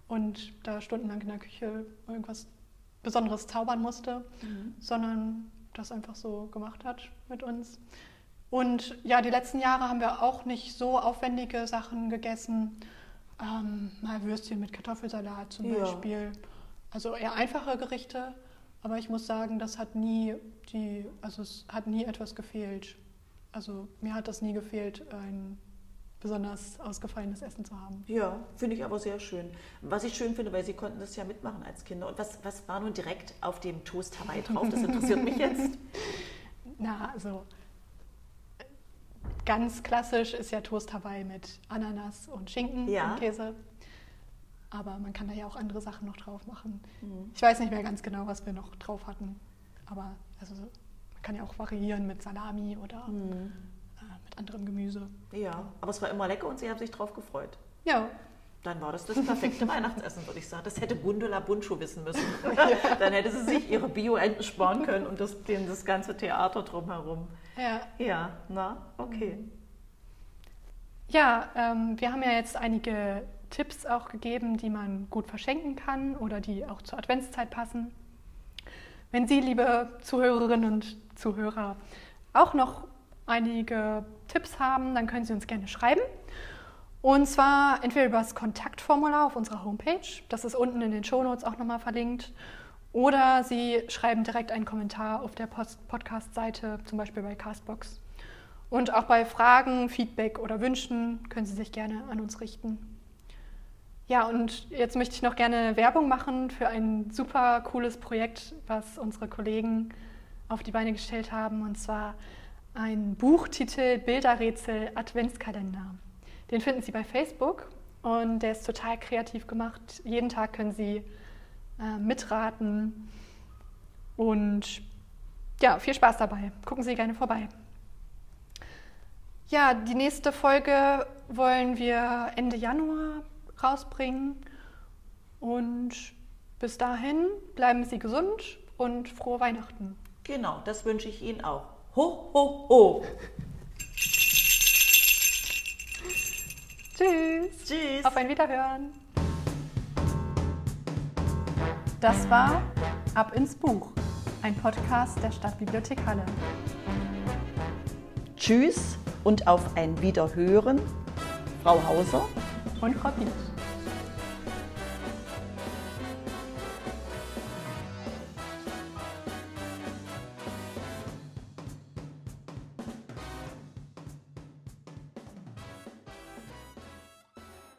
und da stundenlang in der Küche irgendwas Besonderes zaubern musste, mhm. sondern das einfach so gemacht hat mit uns. Und ja, die letzten Jahre haben wir auch nicht so aufwendige Sachen gegessen. Ähm, mal Würstchen mit Kartoffelsalat zum ja. Beispiel. Also eher einfache Gerichte. Aber ich muss sagen, das hat nie die, also es hat nie etwas gefehlt. Also mir hat das nie gefehlt, ein besonders ausgefallenes Essen zu haben. Ja, finde ich aber sehr schön. Was ich schön finde, weil Sie konnten das ja mitmachen als Kinder. Und was, was war nun direkt auf dem Toast Hawaii drauf? Das interessiert mich jetzt. [laughs] Na, also ganz klassisch ist ja Toast Hawaii mit Ananas und Schinken Ja. und Käse. Aber man kann da ja auch andere Sachen noch drauf machen. Mhm. Ich weiß nicht mehr ganz genau, was wir noch drauf hatten. Aber also, kann ja auch variieren mit Salami oder Mhm. äh, mit anderem Gemüse. Ja, aber es war immer lecker und Sie haben sich drauf gefreut. Ja, Dann war das das perfekte [laughs] Weihnachtsessen, würde ich sagen. Das hätte Gundula Bundschuh wissen müssen. [laughs] Dann hätte sie sich ihre Bio-Enten sparen können und das, den, das ganze Theater drumherum. ja. Ja, na, okay. Ja, ähm, wir haben ja jetzt einige Tipps auch gegeben, die man gut verschenken kann oder die auch zur Adventszeit passen. Wenn Sie, liebe Zuhörerinnen und Zuhörer, auch noch einige Tipps haben, dann können Sie uns gerne schreiben. Und zwar entweder über das Kontaktformular auf unserer Homepage, das ist unten in den Shownotes auch nochmal verlinkt, oder Sie schreiben direkt einen Kommentar auf der Podcast-Seite, zum Beispiel bei Castbox. Und auch bei Fragen, Feedback oder Wünschen können Sie sich gerne an uns richten. Ja, und jetzt möchte ich noch gerne Werbung machen für ein super cooles Projekt, was unsere Kollegen auf die Beine gestellt haben, und zwar ein Buchtitel Bilderrätsel Adventskalender. Den finden Sie bei Facebook und der ist total kreativ gemacht. Jeden Tag können Sie äh, mitraten und ja, viel Spaß dabei. Gucken Sie gerne vorbei. Ja, die nächste Folge wollen wir Ende Januar rausbringen. Und bis dahin bleiben Sie gesund und frohe Weihnachten. Genau, das wünsche ich Ihnen auch. Ho, ho, ho. Tschüss. Tschüss. Auf ein Wiederhören. Das war Ab ins Buch, ein Podcast der Stadtbibliothek Halle. Tschüss und auf ein Wiederhören. Frau Hauser. Und Frau Pietsch.